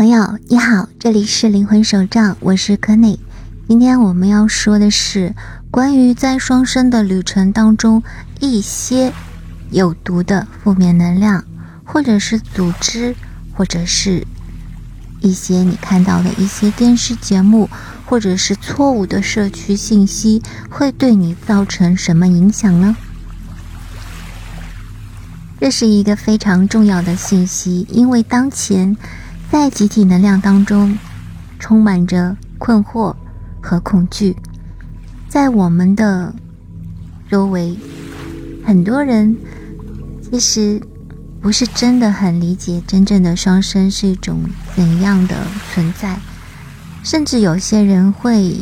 朋友你好，这里是灵魂手账，我是柯内。今天我们要说的是关于在双生的旅程当中一些有毒的负面能量，或者是组织，或者是一些你看到的一些电视节目，或者是错误的社区信息，会对你造成什么影响呢？这是一个非常重要的信息，因为当前。在集体能量当中，充满着困惑和恐惧。在我们的周围，很多人其实不是真的很理解真正的双生是一种怎样的存在，甚至有些人会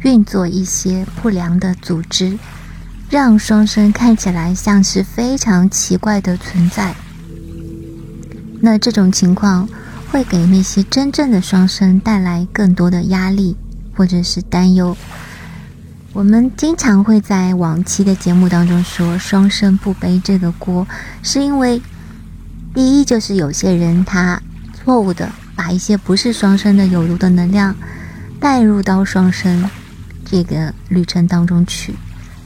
运作一些不良的组织，让双生看起来像是非常奇怪的存在。那这种情况。会给那些真正的双生带来更多的压力或者是担忧。我们经常会在往期的节目当中说“双生不背这个锅”，是因为第一就是有些人他错误的把一些不是双生的有毒的能量带入到双生这个旅程当中去，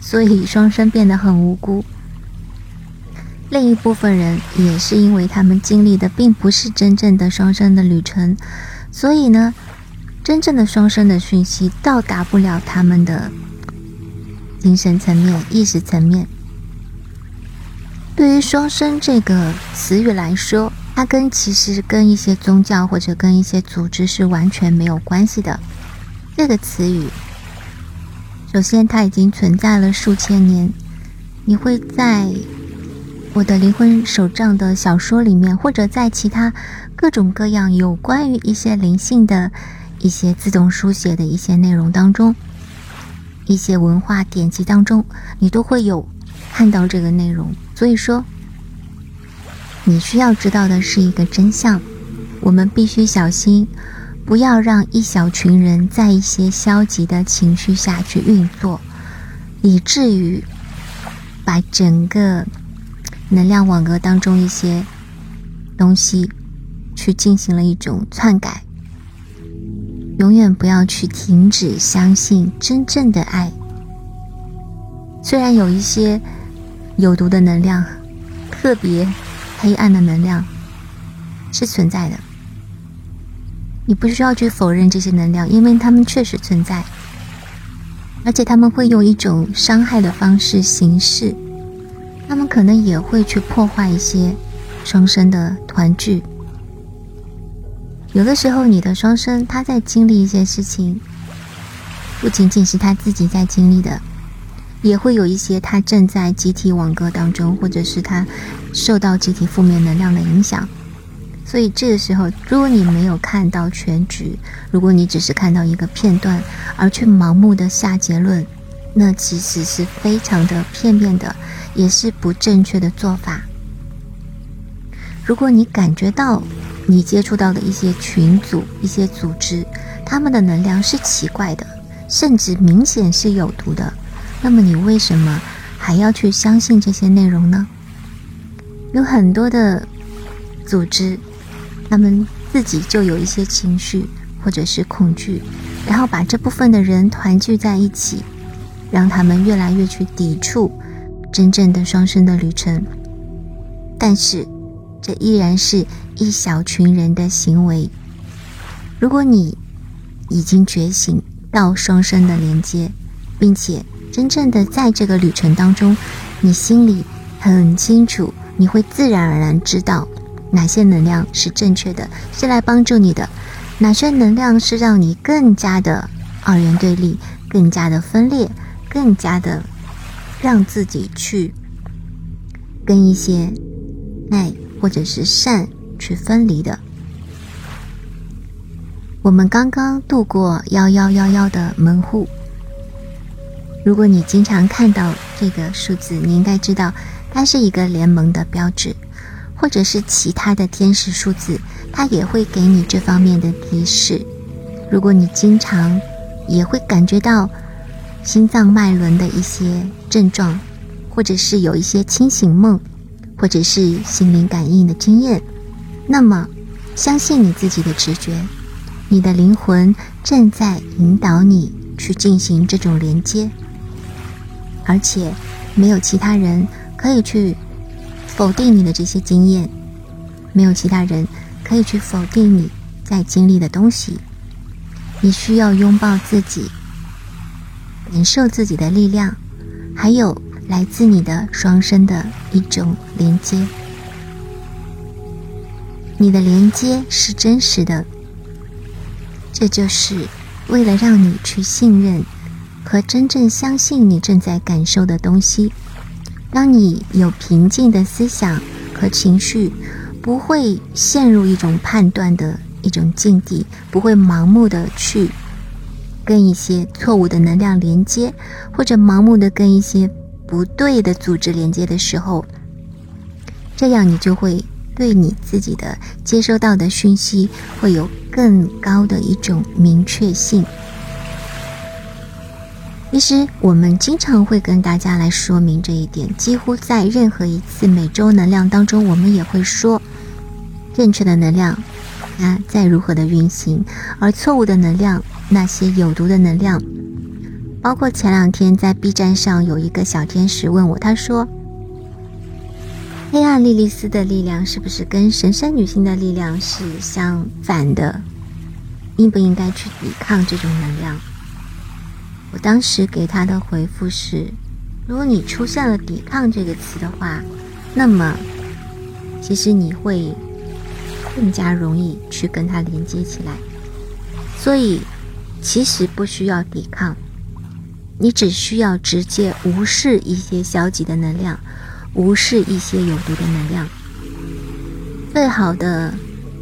所以双生变得很无辜。另一部分人也是因为他们经历的并不是真正的双生的旅程，所以呢，真正的双生的讯息到达不了他们的精神层面、意识层面。对于“双生”这个词语来说，它跟其实跟一些宗教或者跟一些组织是完全没有关系的。这个词语，首先它已经存在了数千年，你会在。我的灵魂手账的小说里面，或者在其他各种各样有关于一些灵性的一些自动书写的一些内容当中，一些文化典籍当中，你都会有看到这个内容。所以说，你需要知道的是一个真相：我们必须小心，不要让一小群人在一些消极的情绪下去运作，以至于把整个。能量网格当中一些东西，去进行了一种篡改。永远不要去停止相信真正的爱。虽然有一些有毒的能量、特别黑暗的能量是存在的，你不需要去否认这些能量，因为它们确实存在，而且他们会用一种伤害的方式行事。他们可能也会去破坏一些双生的团聚。有的时候，你的双生他在经历一些事情，不仅仅是他自己在经历的，也会有一些他正在集体网格当中，或者是他受到集体负面能量的影响。所以这个时候，如果你没有看到全局，如果你只是看到一个片段，而去盲目的下结论，那其实是非常的片面的。也是不正确的做法。如果你感觉到你接触到的一些群组、一些组织，他们的能量是奇怪的，甚至明显是有毒的，那么你为什么还要去相信这些内容呢？有很多的组织，他们自己就有一些情绪或者是恐惧，然后把这部分的人团聚在一起，让他们越来越去抵触。真正的双生的旅程，但是这依然是一小群人的行为。如果你已经觉醒到双生的连接，并且真正的在这个旅程当中，你心里很清楚，你会自然而然知道哪些能量是正确的，是来帮助你的；哪些能量是让你更加的二元对立、更加的分裂、更加的。让自己去跟一些爱或者是善去分离的。我们刚刚度过幺幺幺幺的门户。如果你经常看到这个数字，你应该知道它是一个联盟的标志，或者是其他的天使数字，它也会给你这方面的提示。如果你经常也会感觉到。心脏脉轮的一些症状，或者是有一些清醒梦，或者是心灵感应的经验，那么相信你自己的直觉，你的灵魂正在引导你去进行这种连接，而且没有其他人可以去否定你的这些经验，没有其他人可以去否定你在经历的东西。你需要拥抱自己，感受自己的力量，还有来自你的双生的一种连接。你的连接是真实的，这就是为了让你去信任和真正相信你正在感受的东西。当你有平静的思想和情绪，不会陷入一种判断的一种境地，不会盲目的去跟一些错误的能量连接，或者盲目的跟一些不对的组织连接的时候，这样你就会。对你自己的接收到的讯息会有更高的一种明确性。其实我们经常会跟大家来说明这一点，几乎在任何一次每周能量当中，我们也会说正确的能量啊在如何的运行，而错误的能量，那些有毒的能量，包括前两天在 B 站上有一个小天使问我，他说。黑暗莉莉丝的力量是不是跟神圣女性的力量是相反的？应不应该去抵抗这种能量？我当时给他的回复是：如果你出现了“抵抗”这个词的话，那么其实你会更加容易去跟它连接起来。所以其实不需要抵抗，你只需要直接无视一些消极的能量。无视一些有毒的能量，最好的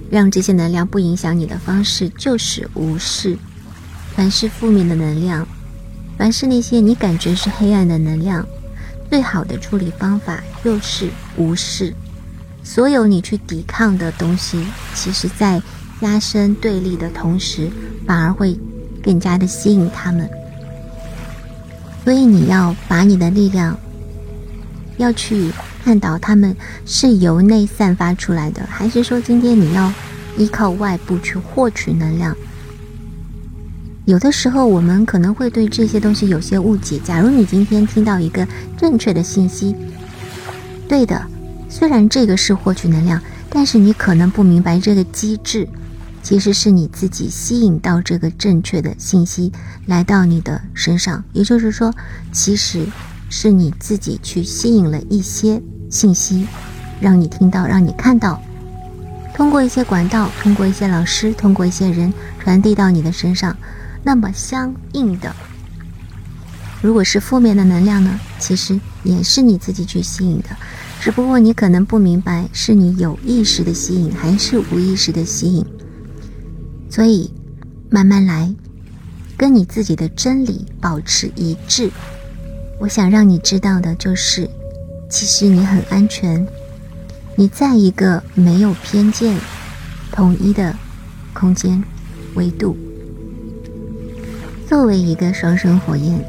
让这些能量不影响你的方式就是无视。凡是负面的能量，凡是那些你感觉是黑暗的能量，最好的处理方法就是无视。所有你去抵抗的东西，其实在加深对立的同时，反而会更加的吸引他们。所以你要把你的力量。要去看到他们是由内散发出来的，还是说今天你要依靠外部去获取能量？有的时候我们可能会对这些东西有些误解。假如你今天听到一个正确的信息，对的，虽然这个是获取能量，但是你可能不明白这个机制，其实是你自己吸引到这个正确的信息来到你的身上。也就是说，其实。是你自己去吸引了一些信息，让你听到，让你看到，通过一些管道，通过一些老师，通过一些人传递到你的身上。那么相应的，如果是负面的能量呢？其实也是你自己去吸引的，只不过你可能不明白是你有意识的吸引还是无意识的吸引。所以慢慢来，跟你自己的真理保持一致。我想让你知道的就是，其实你很安全，你在一个没有偏见、统一的空间维度。作为一个双生火焰，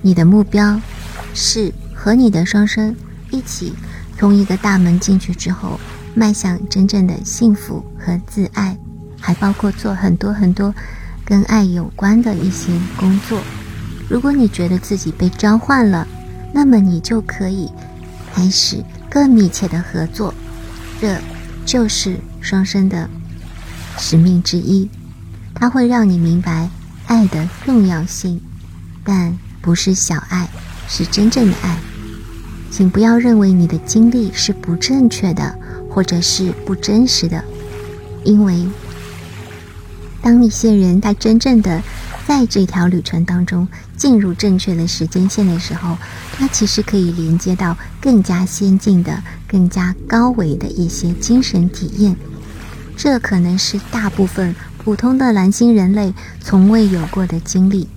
你的目标是和你的双生一起从一个大门进去之后，迈向真正的幸福和自爱，还包括做很多很多跟爱有关的一些工作。如果你觉得自己被召唤了，那么你就可以开始更密切的合作，这就是双生的使命之一。它会让你明白爱的重要性，但不是小爱，是真正的爱。请不要认为你的经历是不正确的，或者是不真实的，因为当一些人他真正的。在这条旅程当中，进入正确的时间线的时候，他其实可以连接到更加先进的、更加高维的一些精神体验。这可能是大部分普通的蓝星人类从未有过的经历。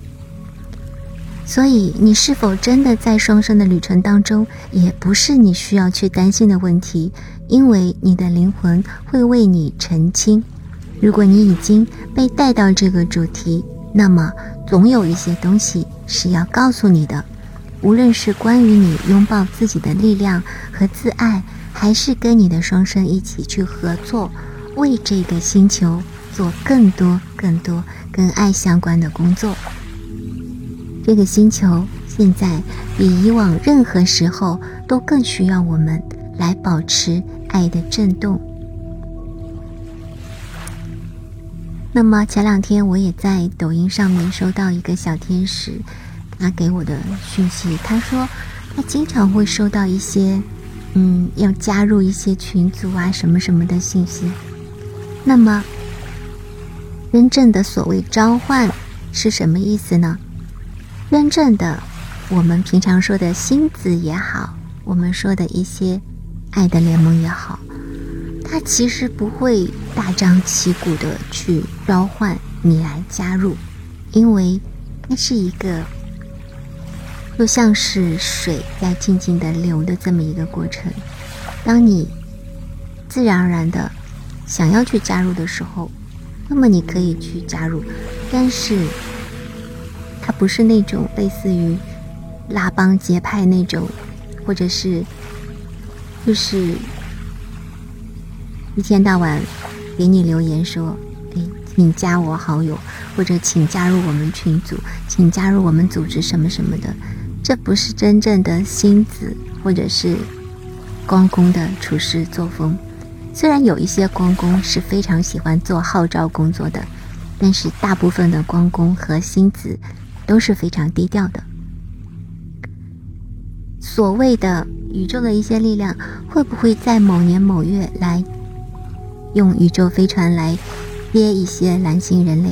所以，你是否真的在双生的旅程当中，也不是你需要去担心的问题，因为你的灵魂会为你澄清。如果你已经被带到这个主题，那么，总有一些东西是要告诉你的，无论是关于你拥抱自己的力量和自爱，还是跟你的双生一起去合作，为这个星球做更多、更多跟爱相关的工作。这个星球现在比以往任何时候都更需要我们来保持爱的震动。那么前两天我也在抖音上面收到一个小天使，他给我的讯息，他说他经常会收到一些，嗯，要加入一些群组啊什么什么的信息。那么真正的所谓召唤是什么意思呢？真正的我们平常说的星子也好，我们说的一些爱的联盟也好。它其实不会大张旗鼓的去召唤你来加入，因为那是一个就像是水在静静的流的这么一个过程。当你自然而然的想要去加入的时候，那么你可以去加入，但是它不是那种类似于拉帮结派那种，或者是就是。一天到晚给你留言说：“哎，请加我好友，或者请加入我们群组，请加入我们组织什么什么的。”这不是真正的星子，或者是光公的处事作风。虽然有一些光公是非常喜欢做号召工作的，但是大部分的光公和星子都是非常低调的。所谓的宇宙的一些力量，会不会在某年某月来？用宇宙飞船来接一些蓝星人类。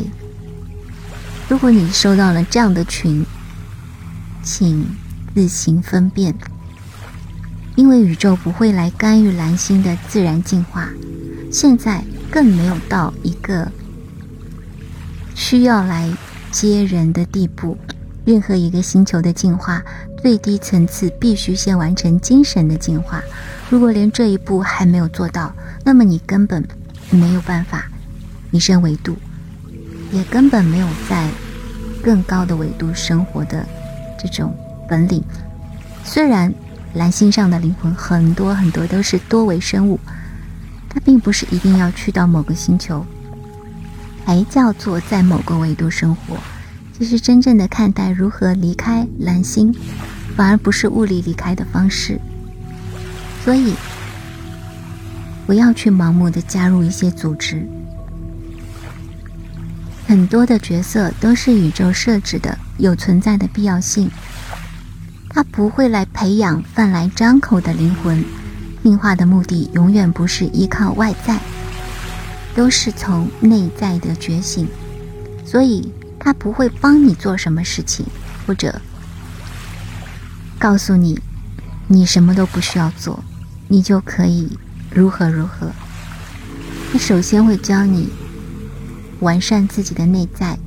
如果你收到了这样的群，请自行分辨，因为宇宙不会来干预蓝星的自然进化，现在更没有到一个需要来接人的地步。任何一个星球的进化，最低层次必须先完成精神的进化。如果连这一步还没有做到，那么你根本没有办法提升维度，也根本没有在更高的维度生活的这种本领。虽然蓝星上的灵魂很多很多都是多维生物，它并不是一定要去到某个星球才叫做在某个维度生活。其实真正的看待如何离开蓝星，反而不是物理离开的方式。所以。不要去盲目的加入一些组织，很多的角色都是宇宙设置的，有存在的必要性。它不会来培养饭来张口的灵魂，进化的目的永远不是依靠外在，都是从内在的觉醒。所以，它不会帮你做什么事情，或者告诉你你什么都不需要做，你就可以。如何如何？他首先会教你完善自己的内在，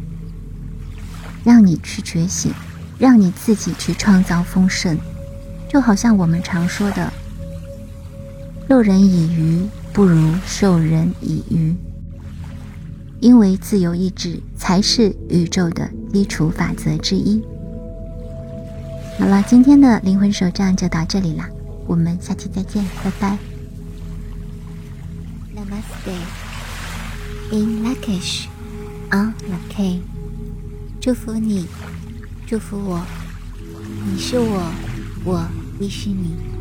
让你去觉醒，让你自己去创造丰盛。就好像我们常说的“授人以鱼，不如授人以渔”，因为自由意志才是宇宙的基础法则之一。好了，今天的灵魂手账就到这里啦，我们下期再见，拜拜。Namaste. In Lakish, on Laki. 祝福你，祝福我，你是我，我亦是你。